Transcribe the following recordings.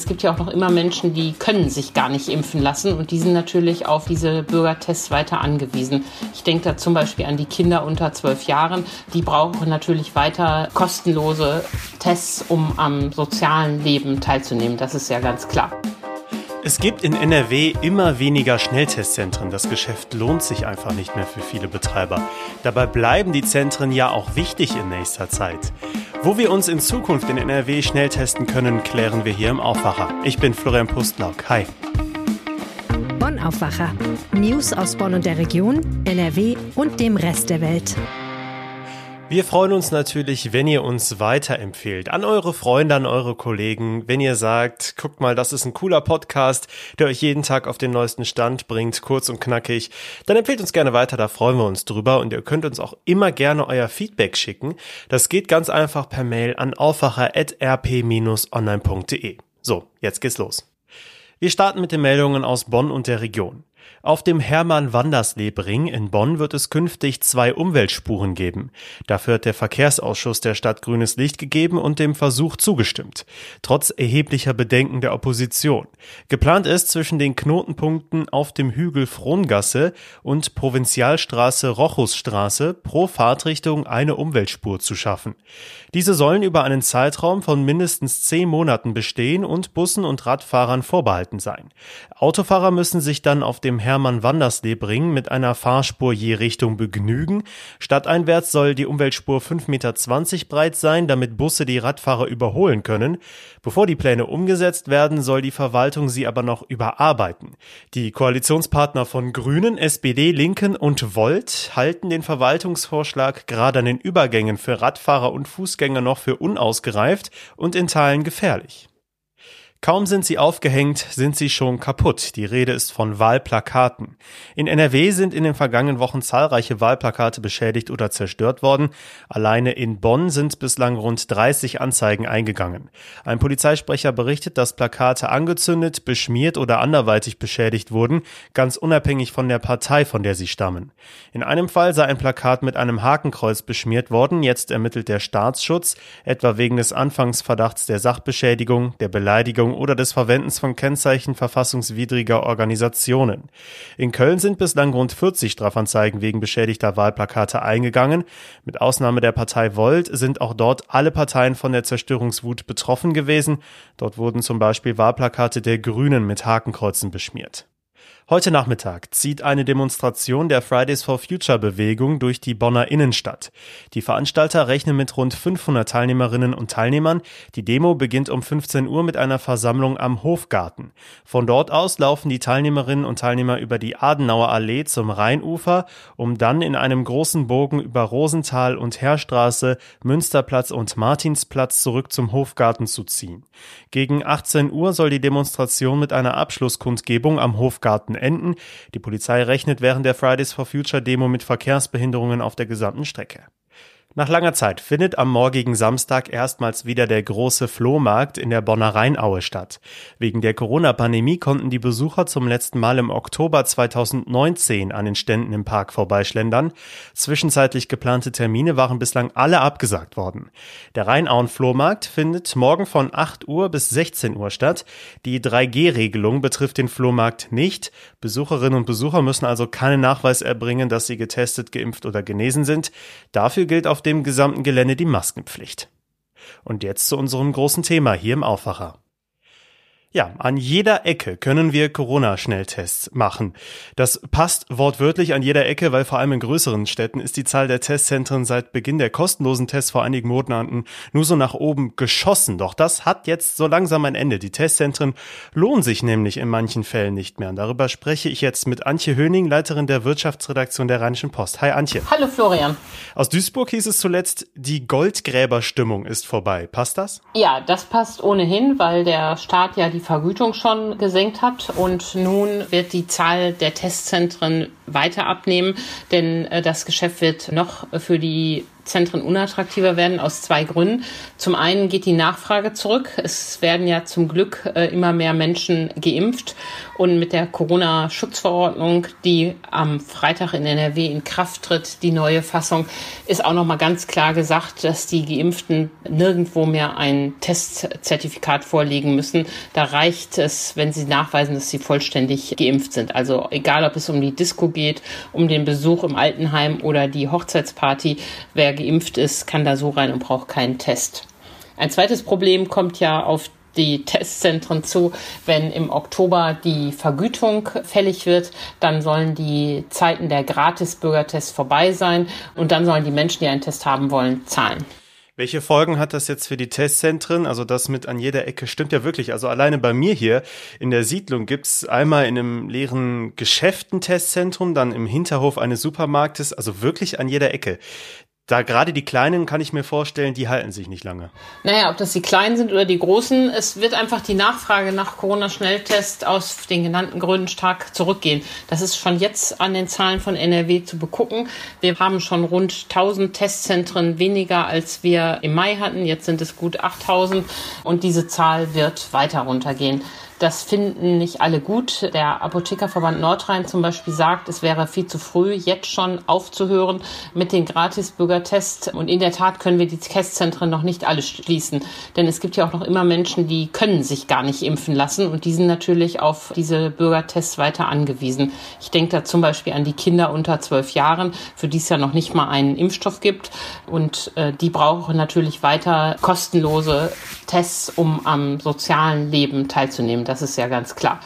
Es gibt ja auch noch immer Menschen, die können sich gar nicht impfen lassen und die sind natürlich auf diese Bürgertests weiter angewiesen. Ich denke da zum Beispiel an die Kinder unter zwölf Jahren. Die brauchen natürlich weiter kostenlose Tests, um am sozialen Leben teilzunehmen. Das ist ja ganz klar. Es gibt in NRW immer weniger Schnelltestzentren. Das Geschäft lohnt sich einfach nicht mehr für viele Betreiber. Dabei bleiben die Zentren ja auch wichtig in nächster Zeit. Wo wir uns in Zukunft in NRW schnell testen können, klären wir hier im Aufwacher. Ich bin Florian Pustlauk. Hi. Bonn Aufwacher. News aus Bonn und der Region, NRW und dem Rest der Welt. Wir freuen uns natürlich, wenn ihr uns weiterempfehlt. An eure Freunde, an eure Kollegen. Wenn ihr sagt, guckt mal, das ist ein cooler Podcast, der euch jeden Tag auf den neuesten Stand bringt, kurz und knackig, dann empfehlt uns gerne weiter, da freuen wir uns drüber. Und ihr könnt uns auch immer gerne euer Feedback schicken. Das geht ganz einfach per Mail an aufwacher.rp-online.de. So, jetzt geht's los. Wir starten mit den Meldungen aus Bonn und der Region. Auf dem Hermann-Wandersleb-Ring in Bonn wird es künftig zwei Umweltspuren geben. Dafür hat der Verkehrsausschuss der Stadt grünes Licht gegeben und dem Versuch zugestimmt. Trotz erheblicher Bedenken der Opposition. Geplant ist zwischen den Knotenpunkten auf dem Hügel Frohngasse und Provinzialstraße Rochusstraße pro Fahrtrichtung eine Umweltspur zu schaffen. Diese sollen über einen Zeitraum von mindestens zehn Monaten bestehen und Bussen und Radfahrern vorbehalten sein. Autofahrer müssen sich dann auf dem Hermann-Wandersleb-Ring mit einer Fahrspur je Richtung begnügen. Stadteinwärts soll die Umweltspur 5,20 Meter breit sein, damit Busse die Radfahrer überholen können. Bevor die Pläne umgesetzt werden, soll die Verwaltung sie aber noch überarbeiten. Die Koalitionspartner von Grünen, SPD, Linken und Volt halten den Verwaltungsvorschlag gerade an den Übergängen für Radfahrer und Fußgänger noch für unausgereift und in Teilen gefährlich. Kaum sind sie aufgehängt, sind sie schon kaputt. Die Rede ist von Wahlplakaten. In NRW sind in den vergangenen Wochen zahlreiche Wahlplakate beschädigt oder zerstört worden. Alleine in Bonn sind bislang rund 30 Anzeigen eingegangen. Ein Polizeisprecher berichtet, dass Plakate angezündet, beschmiert oder anderweitig beschädigt wurden, ganz unabhängig von der Partei, von der sie stammen. In einem Fall sei ein Plakat mit einem Hakenkreuz beschmiert worden. Jetzt ermittelt der Staatsschutz, etwa wegen des Anfangsverdachts der Sachbeschädigung, der Beleidigung Verwendung oder des Verwendens von Kennzeichen verfassungswidriger Organisationen. In Köln sind bislang rund 40 Strafanzeigen wegen beschädigter Wahlplakate eingegangen. Mit Ausnahme der Partei Volt sind auch dort alle Parteien von der Zerstörungswut betroffen gewesen. Dort wurden zum Beispiel Wahlplakate der Grünen mit Hakenkreuzen beschmiert. Heute Nachmittag zieht eine Demonstration der Fridays for Future Bewegung durch die Bonner Innenstadt. Die Veranstalter rechnen mit rund 500 Teilnehmerinnen und Teilnehmern. Die Demo beginnt um 15 Uhr mit einer Versammlung am Hofgarten. Von dort aus laufen die Teilnehmerinnen und Teilnehmer über die Adenauer Allee zum Rheinufer, um dann in einem großen Bogen über Rosenthal und Heerstraße, Münsterplatz und Martinsplatz zurück zum Hofgarten zu ziehen. Gegen 18 Uhr soll die Demonstration mit einer Abschlusskundgebung am Hofgarten enden. Die Polizei rechnet während der Fridays for Future Demo mit Verkehrsbehinderungen auf der gesamten Strecke. Nach langer Zeit findet am morgigen Samstag erstmals wieder der große Flohmarkt in der Bonner Rheinaue statt. Wegen der Corona-Pandemie konnten die Besucher zum letzten Mal im Oktober 2019 an den Ständen im Park vorbeischlendern. Zwischenzeitlich geplante Termine waren bislang alle abgesagt worden. Der Rheinauen-Flohmarkt findet morgen von 8 Uhr bis 16 Uhr statt. Die 3G-Regelung betrifft den Flohmarkt nicht. Besucherinnen und Besucher müssen also keinen Nachweis erbringen, dass sie getestet, geimpft oder genesen sind. Dafür gilt auf dem gesamten Gelände die Maskenpflicht. Und jetzt zu unserem großen Thema hier im Aufwacher. Ja, an jeder Ecke können wir Corona-Schnelltests machen. Das passt wortwörtlich an jeder Ecke, weil vor allem in größeren Städten ist die Zahl der Testzentren seit Beginn der kostenlosen Tests vor einigen Monaten nur so nach oben geschossen. Doch das hat jetzt so langsam ein Ende. Die Testzentren lohnen sich nämlich in manchen Fällen nicht mehr. Und darüber spreche ich jetzt mit Antje Höning, Leiterin der Wirtschaftsredaktion der Rheinischen Post. Hi Antje. Hallo Florian. Aus Duisburg hieß es zuletzt, die Goldgräberstimmung ist vorbei. Passt das? Ja, das passt ohnehin, weil der Staat ja die die Vergütung schon gesenkt hat und nun wird die Zahl der Testzentren weiter abnehmen, denn äh, das Geschäft wird noch für die Testzentren unattraktiver werden aus zwei Gründen. Zum einen geht die Nachfrage zurück. Es werden ja zum Glück äh, immer mehr Menschen geimpft und mit der Corona-Schutzverordnung, die am Freitag in NRW in Kraft tritt, die neue Fassung, ist auch noch mal ganz klar gesagt, dass die Geimpften nirgendwo mehr ein Testzertifikat vorlegen müssen. Da reicht es, wenn sie nachweisen, dass sie vollständig geimpft sind. Also egal, ob es um die Disco geht, um den Besuch im Altenheim oder die Hochzeitsparty, wer geimpft ist, kann da so rein und braucht keinen Test. Ein zweites Problem kommt ja auf die Testzentren zu. Wenn im Oktober die Vergütung fällig wird, dann sollen die Zeiten der Gratis-Bürgertests vorbei sein und dann sollen die Menschen, die einen Test haben wollen, zahlen. Welche Folgen hat das jetzt für die Testzentren? Also das mit an jeder Ecke stimmt ja wirklich. Also alleine bei mir hier in der Siedlung gibt's einmal in einem leeren Geschäft ein Testzentrum, dann im Hinterhof eines Supermarktes, also wirklich an jeder Ecke da gerade die Kleinen kann ich mir vorstellen, die halten sich nicht lange. Naja, ob das die Kleinen sind oder die Großen, es wird einfach die Nachfrage nach Corona-Schnelltests aus den genannten Gründen stark zurückgehen. Das ist schon jetzt an den Zahlen von NRW zu begucken. Wir haben schon rund 1000 Testzentren weniger, als wir im Mai hatten. Jetzt sind es gut 8000 und diese Zahl wird weiter runtergehen. Das finden nicht alle gut. Der Apothekerverband Nordrhein zum Beispiel sagt, es wäre viel zu früh, jetzt schon aufzuhören mit den Gratis-Bürgertests. Und in der Tat können wir die Testzentren noch nicht alle schließen. Denn es gibt ja auch noch immer Menschen, die können sich gar nicht impfen lassen. Und die sind natürlich auf diese Bürgertests weiter angewiesen. Ich denke da zum Beispiel an die Kinder unter zwölf Jahren, für die es ja noch nicht mal einen Impfstoff gibt. Und äh, die brauchen natürlich weiter kostenlose Tests, um am sozialen Leben teilzunehmen das ist ja ganz klar.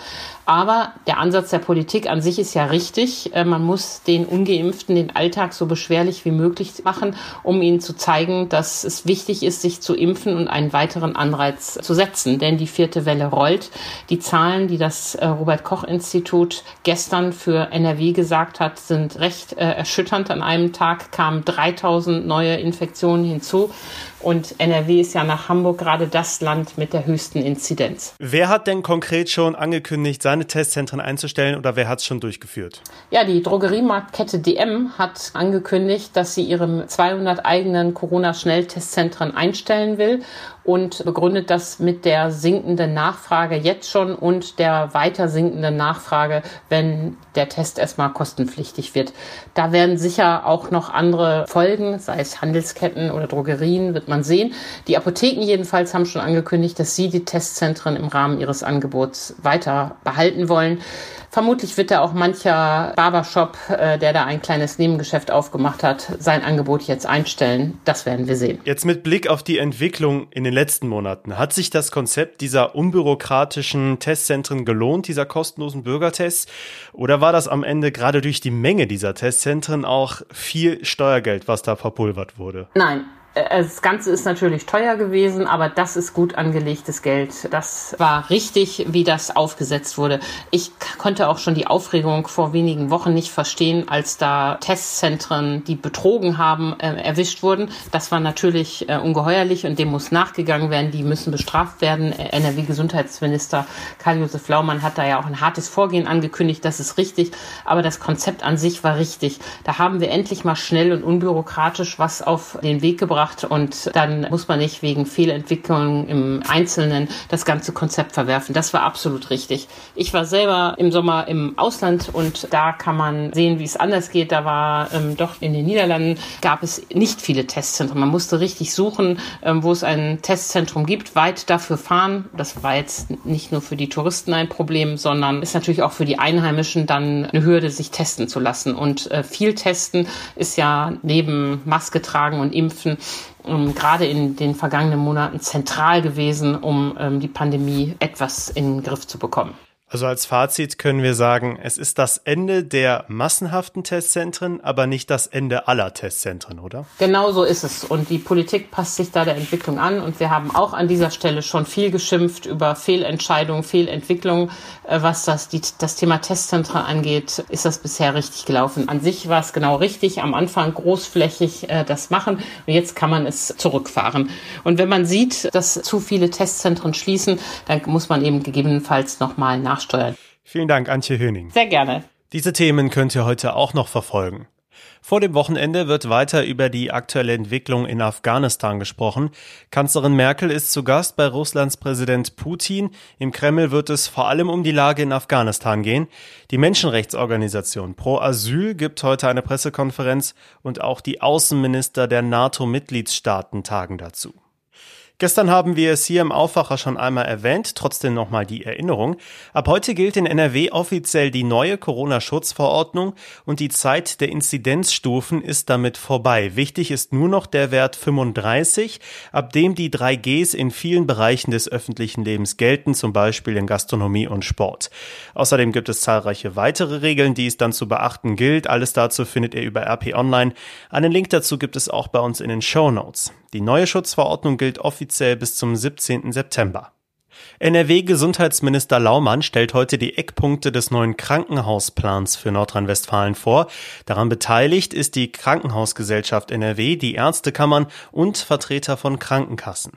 Aber der Ansatz der Politik an sich ist ja richtig. Äh, man muss den Ungeimpften den Alltag so beschwerlich wie möglich machen, um ihnen zu zeigen, dass es wichtig ist, sich zu impfen und einen weiteren Anreiz zu setzen. Denn die vierte Welle rollt. Die Zahlen, die das äh, Robert Koch Institut gestern für NRW gesagt hat, sind recht äh, erschütternd. An einem Tag kamen 3000 neue Infektionen hinzu. Und NRW ist ja nach Hamburg gerade das Land mit der höchsten Inzidenz. Wer hat denn konkret schon angekündigt, seine Testzentren einzustellen oder wer hat es schon durchgeführt? Ja, die Drogeriemarktkette DM hat angekündigt, dass sie ihre 200 eigenen Corona-Schnelltestzentren einstellen will und begründet das mit der sinkenden Nachfrage jetzt schon und der weiter sinkenden Nachfrage, wenn der Test erstmal kostenpflichtig wird. Da werden sicher auch noch andere Folgen, sei es Handelsketten oder Drogerien, wird man sehen. Die Apotheken jedenfalls haben schon angekündigt, dass sie die Testzentren im Rahmen ihres Angebots weiter behalten wollen. Vermutlich wird da auch mancher Barbershop, äh, der da ein kleines Nebengeschäft aufgemacht hat, sein Angebot jetzt einstellen. Das werden wir sehen. Jetzt mit Blick auf die Entwicklung in den letzten Monaten, hat sich das Konzept dieser unbürokratischen Testzentren gelohnt, dieser kostenlosen Bürgertests? Oder war das am Ende gerade durch die Menge dieser Testzentren auch viel Steuergeld, was da verpulvert wurde? Nein, das Ganze ist natürlich teuer gewesen, aber das ist gut angelegtes Geld. Das war richtig, wie das aufgesetzt wurde. Ich konnte auch schon die Aufregung vor wenigen Wochen nicht verstehen, als da Testzentren, die betrogen haben, äh, erwischt wurden. Das war natürlich äh, ungeheuerlich und dem muss nachgegangen werden. Die müssen bestraft werden. Äh, NRW-Gesundheitsminister Karl-Josef Laumann hat da ja auch ein hartes Vorgehen angekündigt. Das ist richtig. Aber das Konzept an sich war richtig. Da haben wir endlich mal schnell und unbürokratisch was auf den Weg gebracht gebracht und dann muss man nicht wegen Fehlentwicklungen im Einzelnen das ganze Konzept verwerfen. Das war absolut richtig. Ich war selber im Sommer im Ausland und da kann man sehen, wie es anders geht. Da war ähm, doch in den Niederlanden gab es nicht viele Testzentren. Man musste richtig suchen, ähm, wo es ein Testzentrum gibt, weit dafür fahren. Das war jetzt nicht nur für die Touristen ein Problem, sondern ist natürlich auch für die Einheimischen dann eine Hürde, sich testen zu lassen. Und äh, viel testen ist ja neben Maske tragen und impfen ähm, gerade in den vergangenen Monaten zentral gewesen, um ähm, die Pandemie etwas in den Griff zu bekommen. Also als Fazit können wir sagen, es ist das Ende der massenhaften Testzentren, aber nicht das Ende aller Testzentren, oder? Genau so ist es. Und die Politik passt sich da der Entwicklung an. Und wir haben auch an dieser Stelle schon viel geschimpft über Fehlentscheidungen, Fehlentwicklungen. Äh, was das, die, das Thema Testzentren angeht, ist das bisher richtig gelaufen. An sich war es genau richtig. Am Anfang großflächig äh, das machen. Und jetzt kann man es zurückfahren. Und wenn man sieht, dass zu viele Testzentren schließen, dann muss man eben gegebenenfalls nochmal nachsteuern. Vielen Dank, Antje Höning. Sehr gerne. Diese Themen könnt ihr heute auch noch verfolgen. Vor dem Wochenende wird weiter über die aktuelle Entwicklung in Afghanistan gesprochen. Kanzlerin Merkel ist zu Gast bei Russlands Präsident Putin. Im Kreml wird es vor allem um die Lage in Afghanistan gehen. Die Menschenrechtsorganisation Pro Asyl gibt heute eine Pressekonferenz und auch die Außenminister der NATO-Mitgliedstaaten tagen dazu. Gestern haben wir es hier im Aufwacher schon einmal erwähnt, trotzdem nochmal die Erinnerung. Ab heute gilt in NRW offiziell die neue Corona-Schutzverordnung und die Zeit der Inzidenzstufen ist damit vorbei. Wichtig ist nur noch der Wert 35, ab dem die 3Gs in vielen Bereichen des öffentlichen Lebens gelten, zum Beispiel in Gastronomie und Sport. Außerdem gibt es zahlreiche weitere Regeln, die es dann zu beachten gilt. Alles dazu findet ihr über RP Online. Einen Link dazu gibt es auch bei uns in den Show Notes. Die neue Schutzverordnung gilt offiziell bis zum 17. September. NRW-Gesundheitsminister Laumann stellt heute die Eckpunkte des neuen Krankenhausplans für Nordrhein-Westfalen vor. Daran beteiligt ist die Krankenhausgesellschaft NRW, die Ärztekammern und Vertreter von Krankenkassen.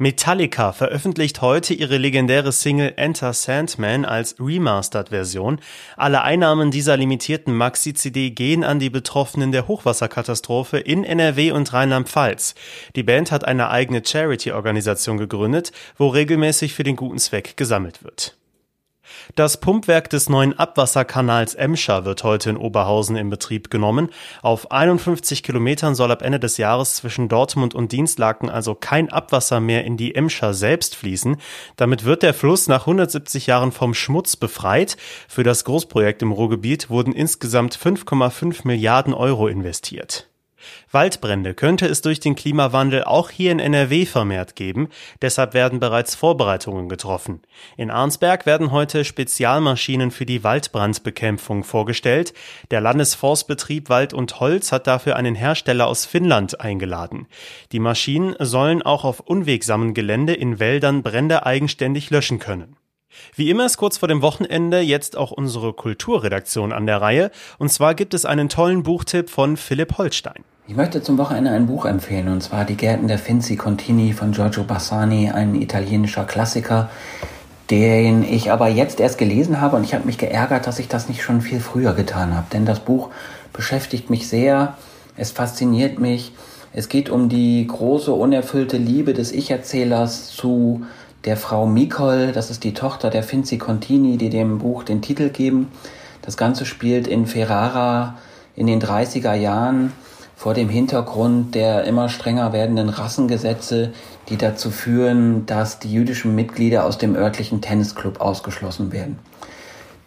Metallica veröffentlicht heute ihre legendäre Single Enter Sandman als Remastered-Version. Alle Einnahmen dieser limitierten Maxi-CD gehen an die Betroffenen der Hochwasserkatastrophe in NRW und Rheinland-Pfalz. Die Band hat eine eigene Charity-Organisation gegründet, wo regelmäßig für den guten Zweck gesammelt wird. Das Pumpwerk des neuen Abwasserkanals Emscher wird heute in Oberhausen in Betrieb genommen. Auf 51 Kilometern soll ab Ende des Jahres zwischen Dortmund und Dienstlaken also kein Abwasser mehr in die Emscher selbst fließen. Damit wird der Fluss nach 170 Jahren vom Schmutz befreit. Für das Großprojekt im Ruhrgebiet wurden insgesamt 5,5 Milliarden Euro investiert. Waldbrände könnte es durch den Klimawandel auch hier in NRW vermehrt geben, deshalb werden bereits Vorbereitungen getroffen. In Arnsberg werden heute Spezialmaschinen für die Waldbrandbekämpfung vorgestellt. Der Landesforstbetrieb Wald und Holz hat dafür einen Hersteller aus Finnland eingeladen. Die Maschinen sollen auch auf unwegsamen Gelände in Wäldern Brände eigenständig löschen können. Wie immer ist kurz vor dem Wochenende jetzt auch unsere Kulturredaktion an der Reihe. Und zwar gibt es einen tollen Buchtipp von Philipp Holstein. Ich möchte zum Wochenende ein Buch empfehlen, und zwar Die Gärten der Finzi Contini von Giorgio Bassani, ein italienischer Klassiker, den ich aber jetzt erst gelesen habe und ich habe mich geärgert, dass ich das nicht schon viel früher getan habe. Denn das Buch beschäftigt mich sehr, es fasziniert mich. Es geht um die große, unerfüllte Liebe des Ich-Erzählers zu der Frau Mikol, das ist die Tochter der Finzi Contini, die dem Buch den Titel geben. Das Ganze spielt in Ferrara in den 30er Jahren vor dem Hintergrund der immer strenger werdenden Rassengesetze, die dazu führen, dass die jüdischen Mitglieder aus dem örtlichen Tennisclub ausgeschlossen werden.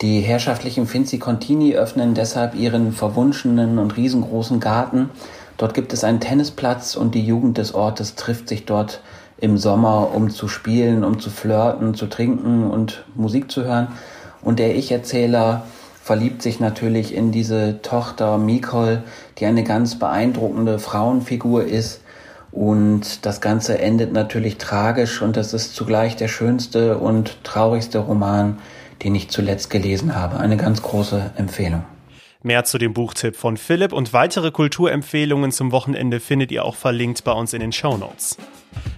Die herrschaftlichen Finzi Contini öffnen deshalb ihren verwunschenen und riesengroßen Garten. Dort gibt es einen Tennisplatz und die Jugend des Ortes trifft sich dort im Sommer, um zu spielen, um zu flirten, zu trinken und Musik zu hören. Und der Ich-Erzähler verliebt sich natürlich in diese Tochter Mikol, die eine ganz beeindruckende Frauenfigur ist. Und das Ganze endet natürlich tragisch und das ist zugleich der schönste und traurigste Roman, den ich zuletzt gelesen habe. Eine ganz große Empfehlung. Mehr zu dem Buchtipp von Philipp und weitere Kulturempfehlungen zum Wochenende findet ihr auch verlinkt bei uns in den Show Notes.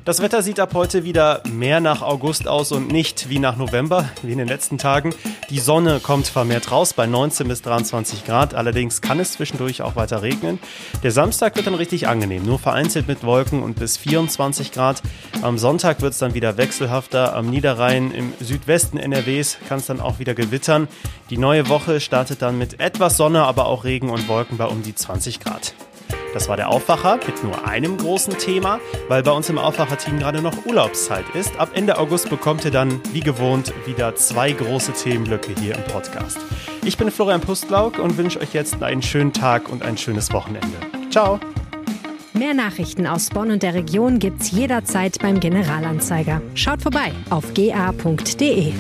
Das Wetter sieht ab heute wieder mehr nach August aus und nicht wie nach November, wie in den letzten Tagen. Die Sonne kommt vermehrt raus bei 19 bis 23 Grad. Allerdings kann es zwischendurch auch weiter regnen. Der Samstag wird dann richtig angenehm, nur vereinzelt mit Wolken und bis 24 Grad. Am Sonntag wird es dann wieder wechselhafter. Am Niederrhein im Südwesten NRWs kann es dann auch wieder gewittern. Die neue Woche startet dann mit etwas Sonne, aber auch Regen und Wolken bei um die 20 Grad. Das war der Aufwacher mit nur einem großen Thema, weil bei uns im Aufwacher-Team gerade noch Urlaubszeit ist. Ab Ende August bekommt ihr dann, wie gewohnt, wieder zwei große Themenblöcke hier im Podcast. Ich bin Florian Pustlauk und wünsche euch jetzt einen schönen Tag und ein schönes Wochenende. Ciao! Mehr Nachrichten aus Bonn und der Region gibt's jederzeit beim Generalanzeiger. Schaut vorbei auf ga.de.